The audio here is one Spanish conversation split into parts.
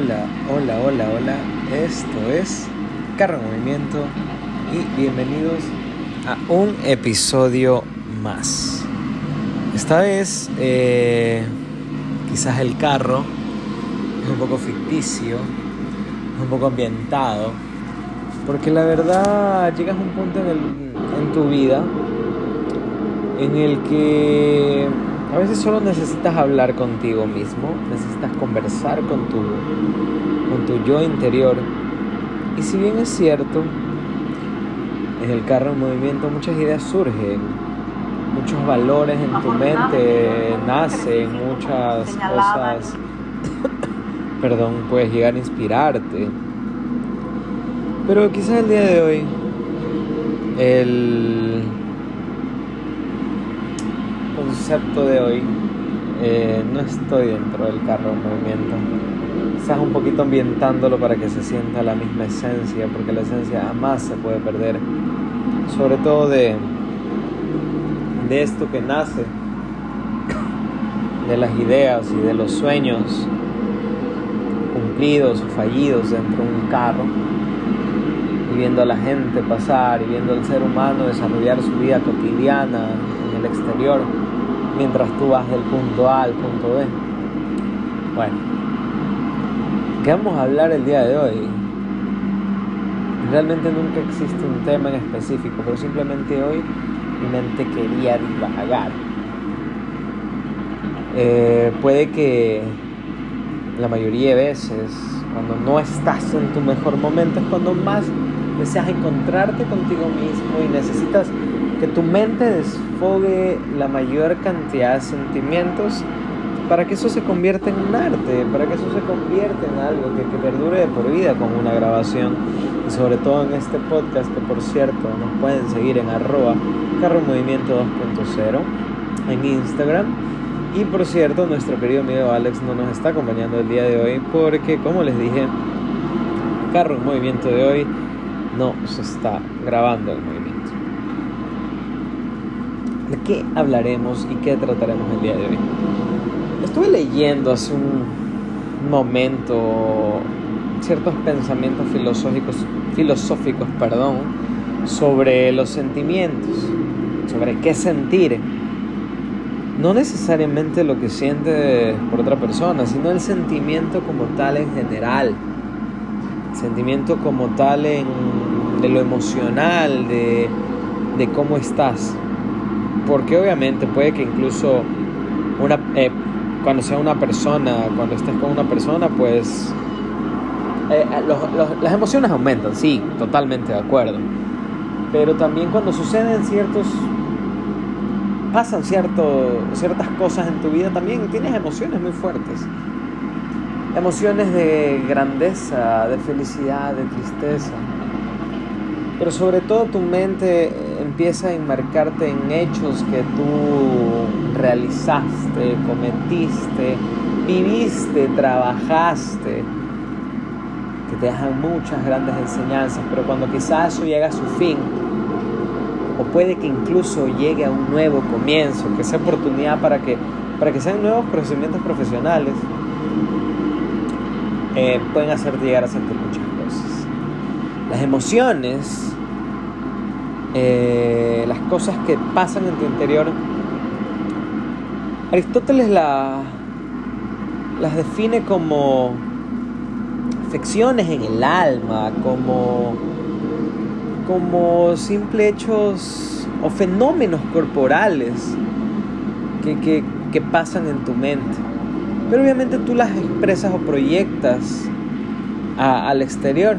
hola, hola, hola, hola. Esto es Carro en Movimiento y bienvenidos a un episodio más. Esta vez, eh, quizás el carro es un poco ficticio, es un poco ambientado, porque la verdad llegas a un punto en, tu vida en el que a veces solo necesitas hablar contigo mismo, necesitas conversar con tu, con tu yo interior. Y si bien es cierto, en el carro en movimiento muchas ideas surgen, muchos valores en tu mente nacen, muchas cosas, perdón, puedes llegar a inspirarte. Pero quizás el día de hoy, el concepto de hoy, eh, no estoy dentro del carro en movimiento. Estás un poquito ambientándolo para que se sienta la misma esencia, porque la esencia jamás se puede perder. Sobre todo de, de esto que nace, de las ideas y de los sueños cumplidos o fallidos dentro de un carro, y viendo a la gente pasar, y viendo al ser humano desarrollar su vida cotidiana en el exterior mientras tú vas del punto A al punto B. Bueno, ¿qué vamos a hablar el día de hoy? Realmente nunca existe un tema en específico, pero simplemente hoy mi mente quería divagar. Eh, puede que la mayoría de veces, cuando no estás en tu mejor momento, es cuando más deseas encontrarte contigo mismo y necesitas que tu mente desfogue la mayor cantidad de sentimientos para que eso se convierta en un arte, para que eso se convierta en algo que, perdure de por vida como una grabación. Y sobre todo en este podcast, que por cierto nos pueden seguir en arroba carro movimiento 2.0 en Instagram. Y por cierto, nuestro querido amigo Alex no nos está acompañando el día de hoy porque, como les dije, carro en movimiento de hoy no se está grabando el movimiento. ¿De qué hablaremos y qué trataremos el día de hoy? Estuve leyendo hace un momento ciertos pensamientos filosóficos, filosóficos perdón, sobre los sentimientos, sobre qué sentir. No necesariamente lo que siente por otra persona, sino el sentimiento como tal en general. sentimiento como tal en, de lo emocional, de, de cómo estás porque obviamente puede que incluso una, eh, cuando sea una persona, cuando estés con una persona, pues eh, eh, las emociones aumentan, sí, totalmente de acuerdo. Pero también cuando suceden ciertos, pasan cierto, ciertas cosas en tu vida, también tienes emociones muy fuertes. Emociones de grandeza, de felicidad, de tristeza. Pero sobre todo tu mente empieza a enmarcarte en hechos que tú realizaste, cometiste, viviste, trabajaste, que te dejan muchas grandes enseñanzas, pero cuando quizás eso llega a su fin, o puede que incluso llegue a un nuevo comienzo, que sea oportunidad para que, para que sean nuevos procedimientos profesionales, eh, pueden hacerte llegar a sentir muchas cosas. Las emociones eh, las cosas que pasan en tu interior, Aristóteles la, las define como afecciones en el alma, como, como simple hechos o fenómenos corporales que, que pasan en tu mente. Pero obviamente tú las expresas o proyectas al exterior.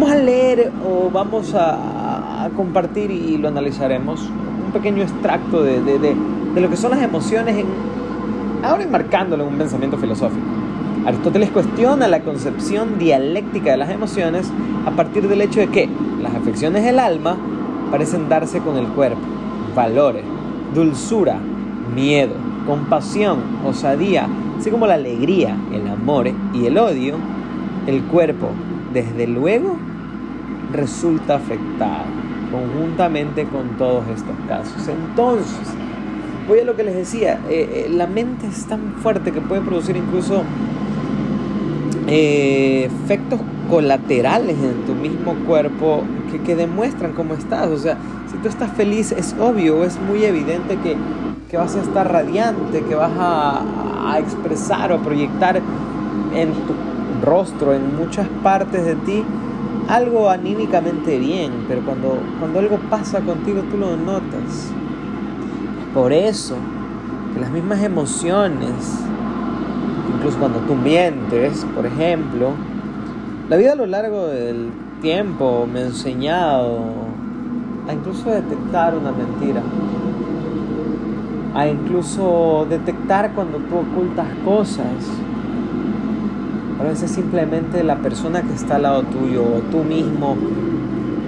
Vamos a leer o vamos a, compartir y lo analizaremos un pequeño extracto de, lo que son las emociones, ahora enmarcándolo en un pensamiento filosófico. Aristóteles cuestiona la concepción dialéctica de las emociones a partir del hecho de que las afecciones del alma parecen darse con el cuerpo. Valores, dulzura, miedo, compasión, osadía, así como la alegría, el amor y el odio, el cuerpo, desde luego, resulta afectado conjuntamente con todos estos casos. Entonces, voy a lo que les decía, eh, la mente es tan fuerte que puede producir incluso efectos colaterales en tu mismo cuerpo que, que, demuestran cómo estás. O sea, si tú estás feliz es obvio, es muy evidente que, que vas a estar radiante, que vas a, a expresar o proyectar en tu rostro, en muchas partes de ti, algo anímicamente bien, pero cuando, cuando algo pasa contigo tú lo notas. Por eso, que las mismas emociones, incluso cuando tú mientes, por ejemplo, la vida a lo largo del tiempo me ha enseñado a incluso detectar una mentira, a incluso detectar cuando tú ocultas cosas. A veces simplemente la persona que está al lado tuyo o tú mismo,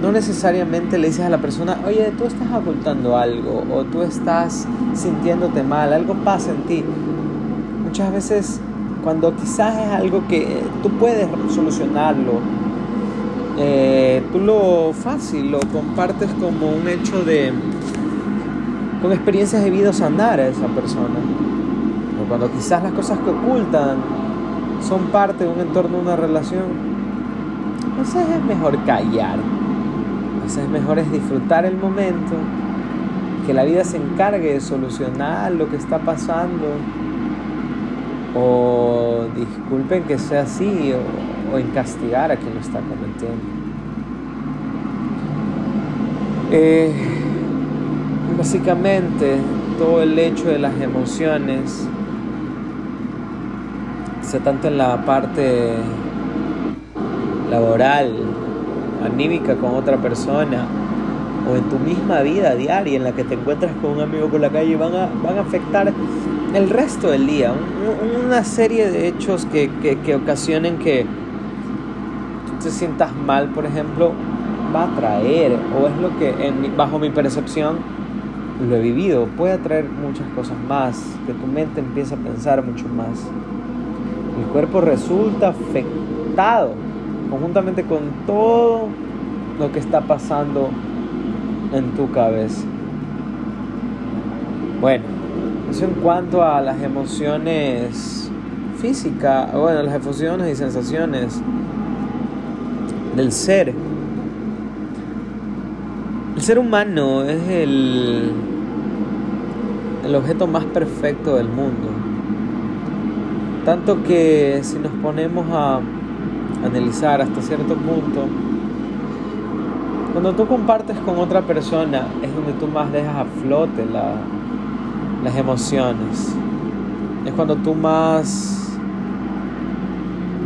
no necesariamente le dices a la persona, oye, tú estás ocultando algo o tú estás sintiéndote mal, algo pasa en ti. Muchas veces cuando quizás es algo que tú puedes solucionarlo, eh, tú lo fácil lo compartes como un hecho de con experiencias debidos a andar a esa persona. O cuando quizás las cosas que ocultan son parte de un entorno, de una relación, entonces es mejor callar. Entonces es mejor es disfrutar el momento, que la vida se encargue de solucionar lo que está pasando. O disculpen que sea así, o, en castigar a quien lo está cometiendo. Eh, Básicamente, todo el hecho de las emociones, tanto en la parte laboral, anímica con otra persona, o en tu misma vida diaria en la que te encuentras con un amigo por la calle, van a, van a afectar el resto del día. una serie de hechos que, que, ocasionen que te sientas mal, por ejemplo, va a traer, o es lo que en, bajo mi percepción, lo he vivido, puede atraer muchas cosas más, que tu mente empieza a pensar mucho más. Cuerpo resulta afectado conjuntamente con todo lo que está pasando en tu cabeza. Bueno, eso en cuanto a las emociones físicas, bueno, las emociones y sensaciones del ser. El ser humano es el el objeto más perfecto del mundo. Tanto que si nos ponemos a analizar hasta cierto punto, cuando tú compartes con otra persona es donde tú más dejas a flote las emociones. Es cuando tú más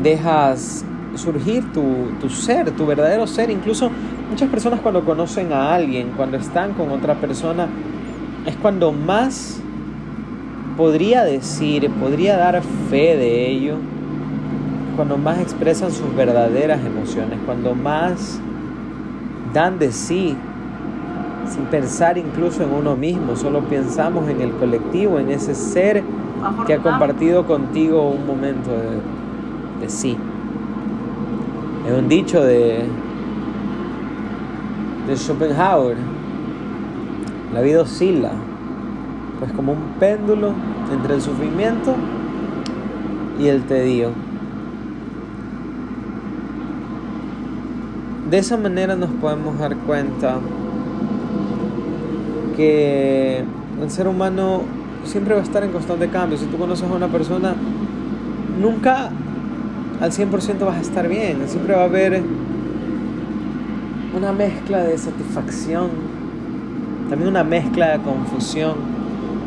dejas surgir tu, tu ser, tu verdadero ser. Incluso muchas personas cuando conocen a alguien, cuando están con otra persona, es cuando más podría decir, podría dar fe de ello, cuando más expresan sus verdaderas emociones, cuando más dan de sí, sin pensar incluso en uno mismo, solo pensamos en el colectivo, en ese ser que ha compartido contigo un momento de, de sí. Es un dicho de, de Schopenhauer la vida oscila, pues como un péndulo entre el sufrimiento y el tedio. De esa manera nos podemos dar cuenta que el ser humano siempre va a estar en constante cambio. Si tú conoces a una persona, nunca al 100% vas a estar bien. Siempre va a haber una mezcla de satisfacción también una mezcla de confusión,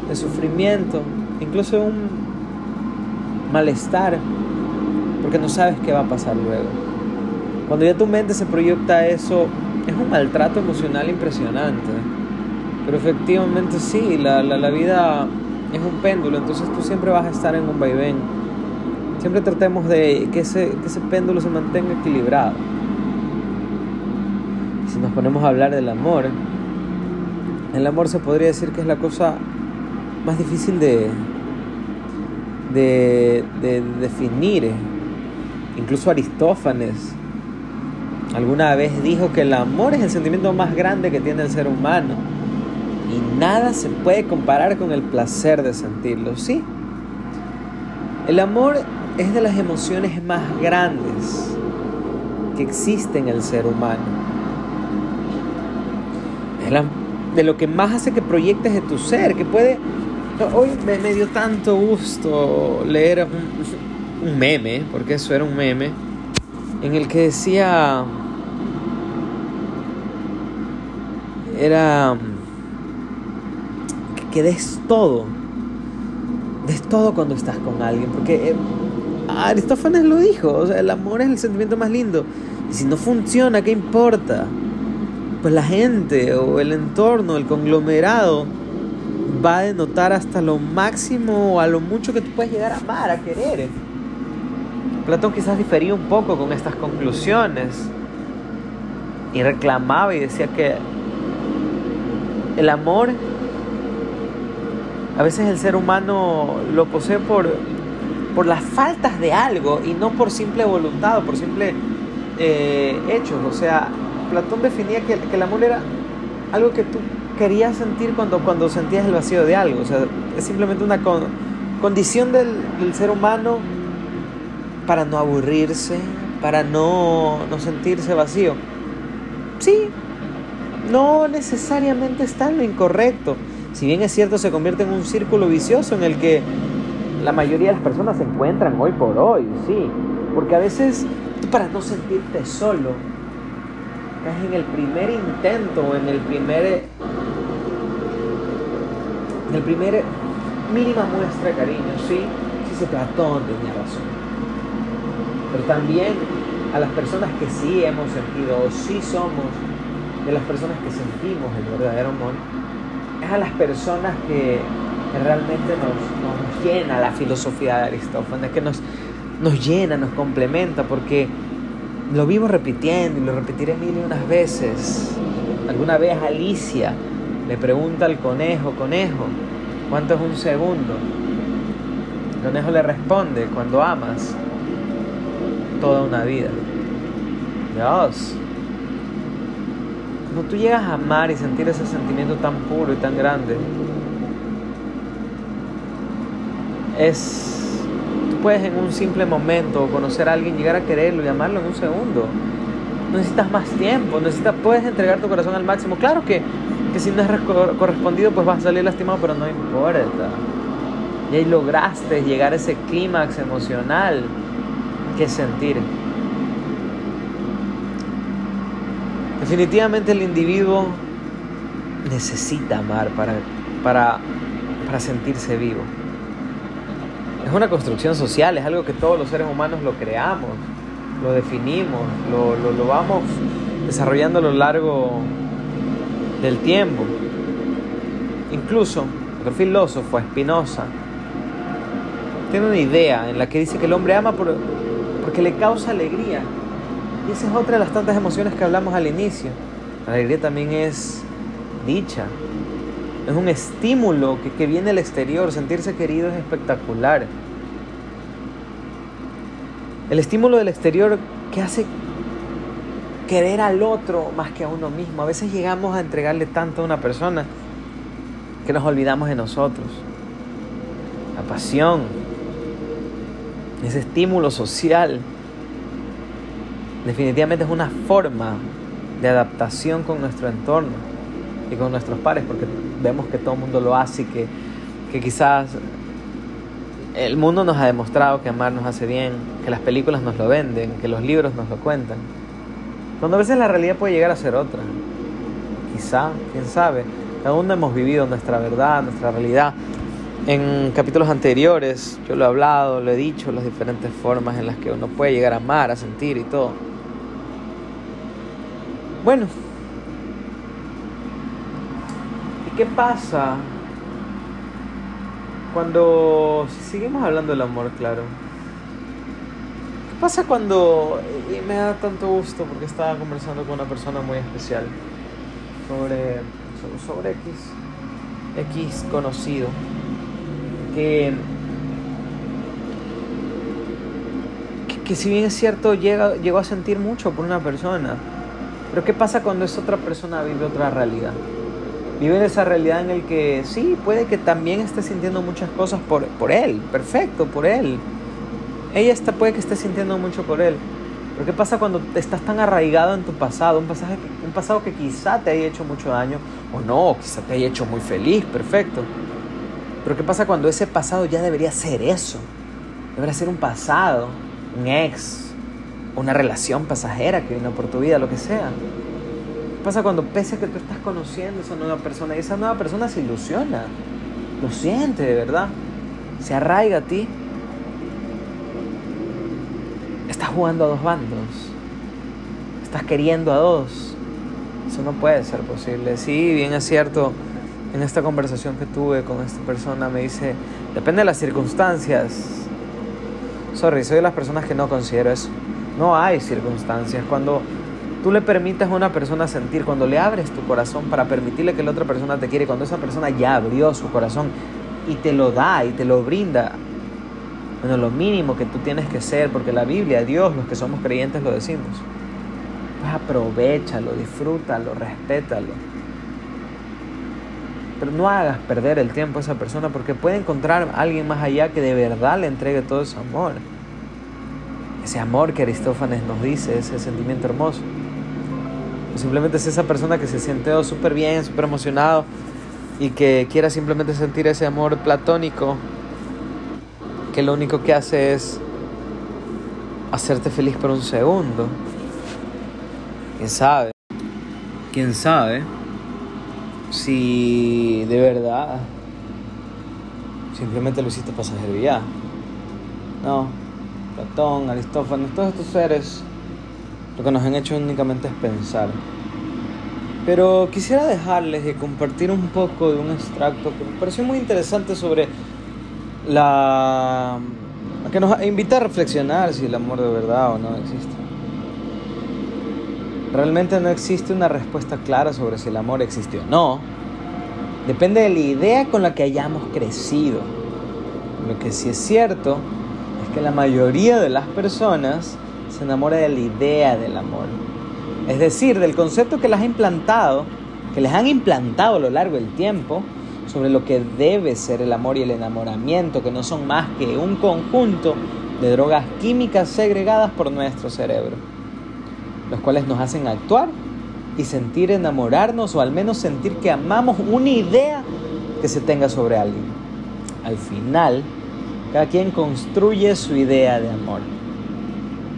de sufrimiento, incluso un malestar, porque no sabes qué va a pasar luego. Cuando ya tu mente se proyecta eso, es un maltrato emocional impresionante. Pero efectivamente sí, la, la, vida es un péndulo, entonces tú siempre vas a estar en un vaivén. Siempre tratemos de que ese, que ese péndulo se mantenga equilibrado. Si nos ponemos a hablar del amor, el amor se podría decir que es la cosa más difícil de, de, definir. Incluso Aristófanes alguna vez dijo que el amor es el sentimiento más grande que tiene el ser humano. y nada se puede comparar con el placer de sentirlo, ¿sí? El amor es de las emociones más grandes que existe en el ser humano. Es de lo que más hace que proyectes de tu ser, que puede... Hoy me, dio tanto gusto leer un meme, porque eso era un meme, en el que decía... Era que des todo. Des todo cuando estás con alguien. Porque eh, Aristófanes lo dijo. O sea, el amor es el sentimiento más lindo. Y si no funciona, ¿qué importa? Pues la gente o el entorno, el conglomerado, va a denotar hasta lo máximo a lo mucho que tú puedes llegar a amar, a querer. Platón quizás difería un poco con estas conclusiones y reclamaba y decía que el amor a veces el ser humano lo posee por, por las faltas de algo y no por simple voluntad o por simple eh, hechos. O sea, Platón definía que, el amor era algo que tú querías sentir cuando, cuando sentías el vacío de algo. O sea, es simplemente una condición del, ser humano para no aburrirse, para no, no sentirse vacío. Sí, no necesariamente está en lo incorrecto. Si bien es cierto, se convierte en un círculo vicioso en el que la mayoría de las personas se encuentran hoy por hoy, sí. Porque a veces para no sentirte solo, caes en el primer intento o en el primer en el primer mínima muestra de cariño, sí, sí se Platón tenía razón. Pero también a las personas que sí hemos sentido o sí somos de las personas que sentimos el verdadero amor, es a las personas que, realmente nos, llena la filosofía de Aristófanes, que nos, nos llena, nos complementa, porque lo vivo repitiendo y lo repetiré mil y unas veces. Alguna vez Alicia le pregunta al conejo, conejo, ¿cuánto es un segundo? El conejo le responde, cuando amas, toda una vida. Dios, cuando tú llegas a amar y sentir ese sentimiento tan puro y tan grande, es. Tú puedes en un simple momento conocer a alguien, llegar a quererlo y amarlo en un segundo. No necesitas más tiempo, necesitas, puedes entregar tu corazón al máximo. Claro que, que si no es correspondido, pues vas a salir lastimado, pero no importa. Y ahí lograste llegar a ese clímax emocional que sentir. Definitivamente el individuo necesita amar para, para, para sentirse vivo. Es una construcción social, es algo que todos los seres humanos lo creamos, lo definimos, lo, lo, lo vamos desarrollando a lo largo del tiempo. Incluso el filósofo Spinoza tiene una idea en la que dice que el hombre ama por, porque le causa alegría y esa es otra de las tantas emociones que hablamos al inicio. La alegría también es dicha. Es un estímulo que, que viene del exterior. Sentirse querido es espectacular. El estímulo del exterior que hace querer al otro más que a uno mismo. A veces llegamos a entregarle tanto a una persona que nos olvidamos de nosotros. La pasión, ese estímulo social definitivamente es una forma de adaptación con nuestro entorno y con nuestros pares, porque vemos que todo el mundo lo hace y que, que quizás el mundo nos ha demostrado que amar nos hace bien, que las películas nos lo venden, que los libros nos lo cuentan. Cuando a veces la realidad puede llegar a ser otra. Quizá, quién sabe. Cada uno hemos vivido nuestra verdad, nuestra realidad. En capítulos anteriores yo lo he hablado, lo he dicho, las diferentes formas en las que uno puede llegar a amar, a sentir y todo. Bueno, ¿y qué pasa cuando seguimos hablando del amor, claro? ¿Qué pasa cuando, y me da tanto gusto porque estaba conversando con una persona muy especial sobre, sobre X, X conocido, que, que, si bien es cierto, llega, llegó a sentir mucho por una persona, pero ¿qué pasa cuando esa otra persona vive otra realidad? Vive esa realidad en el que sí, puede que también esté sintiendo muchas cosas por, por él, perfecto, por él. Ella está, puede que esté sintiendo mucho por él. Pero ¿qué pasa cuando estás tan arraigado en tu pasado? Un, pasaje, un pasado que quizá te haya hecho mucho daño o no, quizá te haya hecho muy feliz, perfecto. Pero ¿qué pasa cuando ese pasado ya debería ser eso? Debería ser un pasado, un ex, una relación pasajera que vino por tu vida, lo que sea. ¿Qué pasa cuando pese a que tú estás conociendo a esa nueva persona y esa nueva persona se ilusiona? Lo siente de verdad. Se arraiga a ti. Estás jugando a dos bandos. Estás queriendo a dos. Eso no puede ser posible. Sí, bien es cierto en esta conversación que tuve con esta persona me dice, depende de las circunstancias. Sorry, soy de las personas que no considero eso. No hay circunstancias. Cuando tú le permites a una persona sentir, cuando le abres tu corazón para permitirle que la otra persona te quiere, cuando esa persona ya abrió su corazón y te lo da y te lo brinda, bueno, lo mínimo que tú tienes que ser, porque la Biblia, Dios, los que somos creyentes lo decimos, pues aprovechalo, disfrútalo, respétalo pero no hagas perder el tiempo a esa persona porque puede encontrar a alguien más allá que de verdad le entregue todo ese amor. Ese amor que Aristófanes nos dice, ese sentimiento hermoso. O simplemente es esa persona que se siente súper bien, súper emocionado y que quiera simplemente sentir ese amor platónico que lo único que hace es hacerte feliz por un segundo. ¿Quién sabe? ¿Quién sabe? si de verdad simplemente lo hiciste pasajería. No, Platón, Aristófanes, todos estos seres lo que nos han hecho únicamente es pensar. Pero quisiera dejarles y compartir un poco de un extracto que me pareció muy interesante sobre la... que nos invita a reflexionar si el amor de verdad o no existe. Realmente no existe una respuesta clara sobre si el amor existe o no. Depende de la idea con la que hayamos crecido. Lo que sí es cierto es que la mayoría de las personas se enamora de la idea del amor. Es decir, del concepto que las ha implantado, que les han implantado a lo largo del tiempo sobre lo que debe ser el amor y el enamoramiento, que no son más que un conjunto de drogas químicas segregadas por nuestro cerebro los cuales nos hacen actuar y sentir enamorarnos o al menos sentir que amamos una idea que se tenga sobre alguien. Al final, cada quien construye su idea de amor.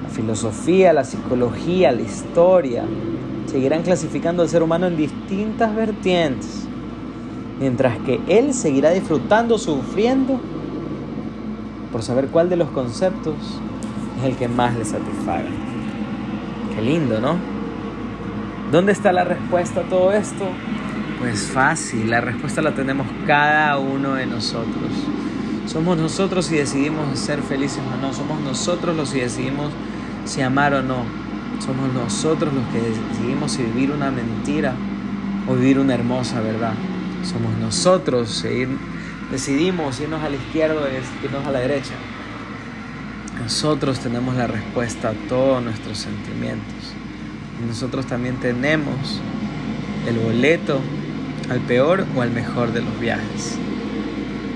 La filosofía, la psicología, la historia seguirán clasificando al ser humano en distintas vertientes, mientras que él seguirá disfrutando, sufriendo, por saber cuál de los conceptos es el que más le satisfaga. Qué lindo, ¿no? ¿Dónde está la respuesta a todo esto? Pues fácil, la respuesta la tenemos cada uno de nosotros. Somos nosotros si decidimos ser felices o no, somos nosotros los si decidimos si amar o no, somos nosotros los que decidimos si vivir una mentira o vivir una hermosa verdad. Somos nosotros si decidimos irnos a la izquierda o irnos a la derecha. Nosotros tenemos la respuesta a todos nuestros sentimientos. Y nosotros también tenemos el boleto al peor o al mejor de los viajes.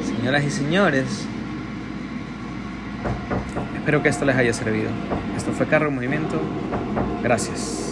Señoras y señores, espero que esto les haya servido. Esto fue Carro Movimiento. Gracias.